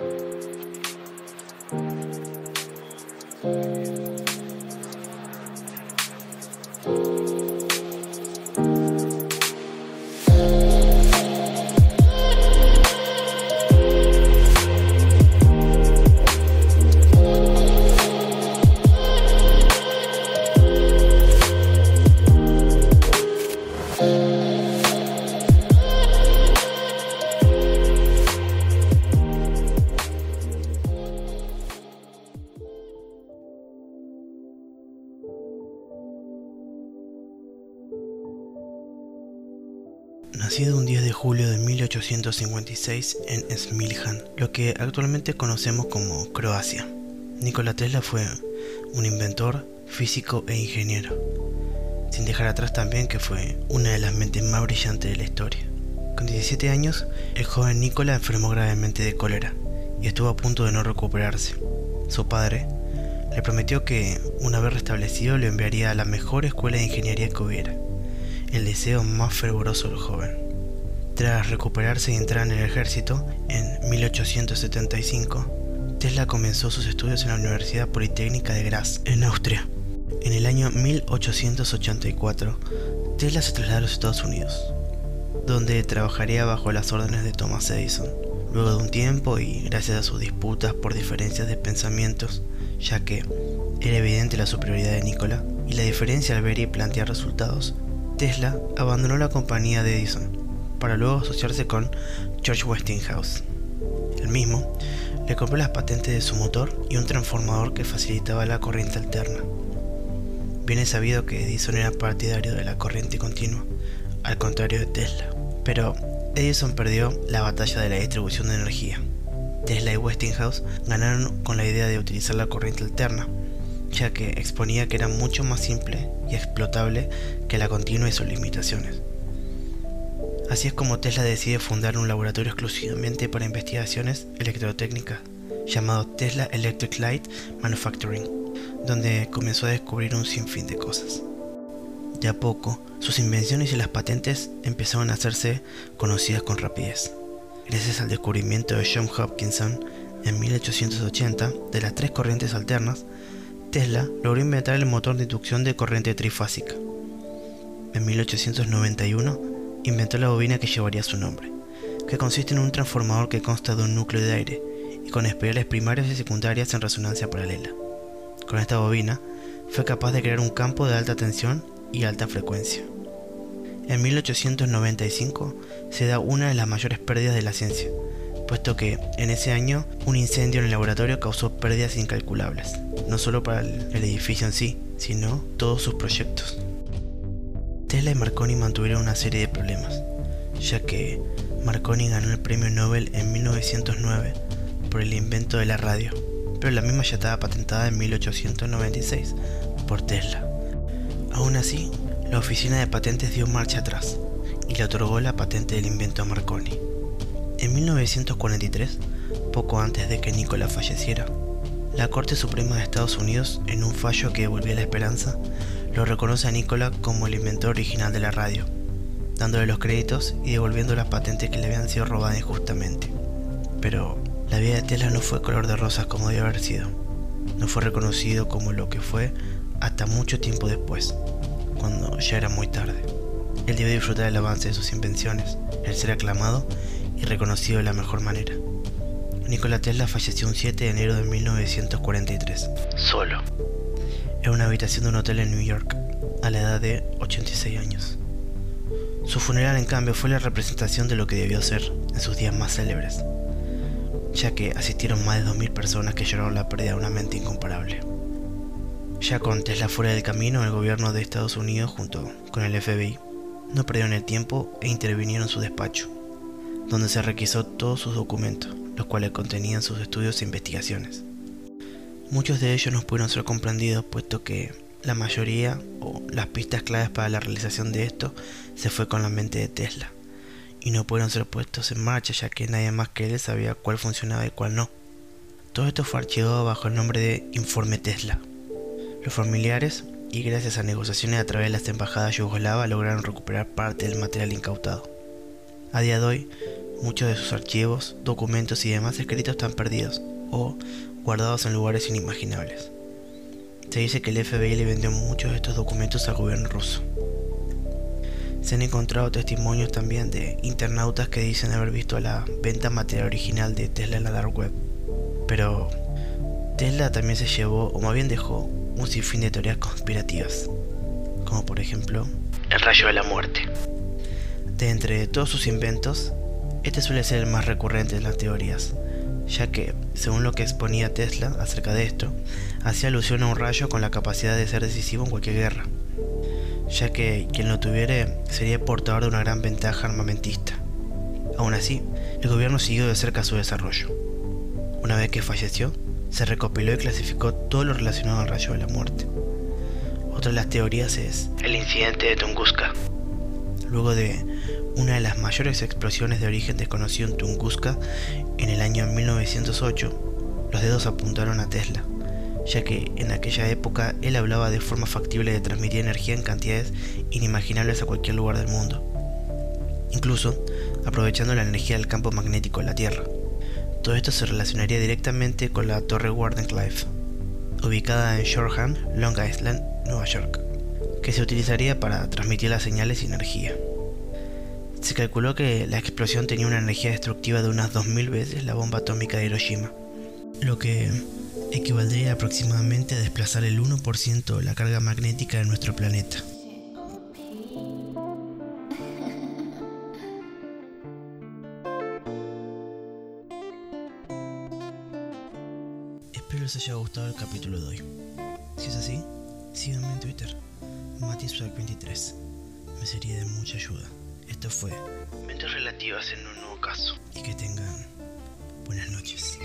thank you Nacido un 10 de julio de 1856 en Smiljan, lo que actualmente conocemos como Croacia. Nikola Tesla fue un inventor, físico e ingeniero, sin dejar atrás también que fue una de las mentes más brillantes de la historia. Con 17 años, el joven Nikola enfermó gravemente de cólera y estuvo a punto de no recuperarse. Su padre le prometió que, una vez restablecido, lo enviaría a la mejor escuela de ingeniería que hubiera el deseo más fervoroso del joven. Tras recuperarse y entrar en el ejército, en 1875, Tesla comenzó sus estudios en la Universidad Politécnica de Graz, en Austria. En el año 1884, Tesla se trasladó a los Estados Unidos, donde trabajaría bajo las órdenes de Thomas Edison. Luego de un tiempo y gracias a sus disputas por diferencias de pensamientos, ya que era evidente la superioridad de Nikola y la diferencia al ver y plantear resultados, Tesla abandonó la compañía de Edison para luego asociarse con George Westinghouse. El mismo le compró las patentes de su motor y un transformador que facilitaba la corriente alterna. Bien es sabido que Edison era partidario de la corriente continua, al contrario de Tesla. Pero Edison perdió la batalla de la distribución de energía. Tesla y Westinghouse ganaron con la idea de utilizar la corriente alterna, ya que exponía que era mucho más simple y explotable que la continua y sus limitaciones. Así es como Tesla decide fundar un laboratorio exclusivamente para investigaciones electrotécnicas, llamado Tesla Electric Light Manufacturing, donde comenzó a descubrir un sinfín de cosas. De a poco, sus invenciones y las patentes empezaron a hacerse conocidas con rapidez. Gracias al descubrimiento de John Hopkinson en 1880 de las tres corrientes alternas, Tesla logró inventar el motor de inducción de corriente trifásica. En 1891 inventó la bobina que llevaría su nombre, que consiste en un transformador que consta de un núcleo de aire y con espirales primarias y secundarias en resonancia paralela. Con esta bobina fue capaz de crear un campo de alta tensión y alta frecuencia. En 1895 se da una de las mayores pérdidas de la ciencia, puesto que en ese año un incendio en el laboratorio causó pérdidas incalculables, no solo para el, edificio en sí, sino todos sus proyectos. Tesla y Marconi mantuvieron una serie de problemas, ya que Marconi ganó el premio Nobel en 1909 por el invento de la radio, pero la misma ya estaba patentada en 1896 por Tesla. Aún así, la oficina de patentes dio marcha atrás y le otorgó la patente del invento a Marconi. En 1943, poco antes de que Nikola falleciera, la Corte Suprema de Estados Unidos, en un fallo que devolvía la esperanza, lo reconoce a Nikola como el inventor original de la radio, dándole los créditos y devolviendo las patentes que le habían sido robadas injustamente. Pero la vida de Tesla no fue color de rosas como debe haber sido. No fue reconocido como lo que fue hasta mucho tiempo después, cuando ya era muy tarde. Él debió disfrutar del avance de sus invenciones, el ser aclamado y reconocido de la mejor manera. Nikola Tesla falleció un 7 de enero de 1943, solo, en una habitación de un hotel en New York, a la edad de 86 años. Su funeral, en cambio, fue la representación de lo que debió ser en sus días más célebres, ya que asistieron más de 2.000 personas que lloraron la pérdida de una mente incomparable. Ya con Tesla fuera del camino, el gobierno de Estados Unidos, junto con el FBI, no perdieron el tiempo e intervinieron en su despacho, donde se requisó todos sus documentos, los cuales contenían sus estudios e investigaciones. Muchos de ellos no pudieron ser comprendidos puesto que la mayoría o las pistas claves para la realización de esto se fue con la mente de Tesla y no pudieron ser puestos en marcha ya que nadie más que él sabía cuál funcionaba y cuál no. Todo esto fue archivado bajo el nombre de Informe Tesla. Los familiares, y gracias a negociaciones a través de las embajadas yugoslavas, lograron recuperar parte del material incautado. A día de hoy, Muchos de sus archivos, documentos y demás escritos están perdidos o guardados en lugares inimaginables. Se dice que el FBI le vendió muchos de estos documentos al gobierno ruso. Se han encontrado testimonios también de internautas que dicen haber visto la venta material original de Tesla en la dark web. Pero Tesla también se llevó, o más bien dejó, un sinfín de teorías conspirativas, como por ejemplo el rayo de la muerte. De entre todos sus inventos, este suele ser el más recurrente en las teorías, ya que, según lo que exponía Tesla acerca de esto, hacía alusión a un rayo con la capacidad de ser decisivo en cualquier guerra ya que quien lo tuviera sería portador de una gran ventaja armamentista. Aún así, el gobierno siguió de cerca su desarrollo. Una vez que falleció, se recopiló y clasificó todo lo relacionado al rayo de la muerte. Otra de las teorías es el incidente de Tunguska. Luego de una de las mayores explosiones de origen desconocido en Tunguska en el año 1908, los dedos apuntaron a Tesla, ya que en aquella época él hablaba de forma factible de transmitir energía en cantidades inimaginables a cualquier lugar del mundo, incluso aprovechando la energía del campo magnético de la Tierra. Todo esto se relacionaría directamente con la Torre Wardenclyffe, ubicada en Shoreham, Long Island, Nueva York, que se utilizaría para transmitir las señales y energía. Se calculó que la explosión tenía una energía destructiva de unas 2.000 veces la bomba atómica de Hiroshima, lo que equivaldría aproximadamente a desplazar el 1% de la carga magnética de nuestro planeta. Espero les haya gustado el capítulo de hoy. Si es así, síganme en Twitter, MatiSwag23. Me sería de mucha ayuda. Esto fue Mentes Relativas en un nuevo caso. Y que tengan buenas noches.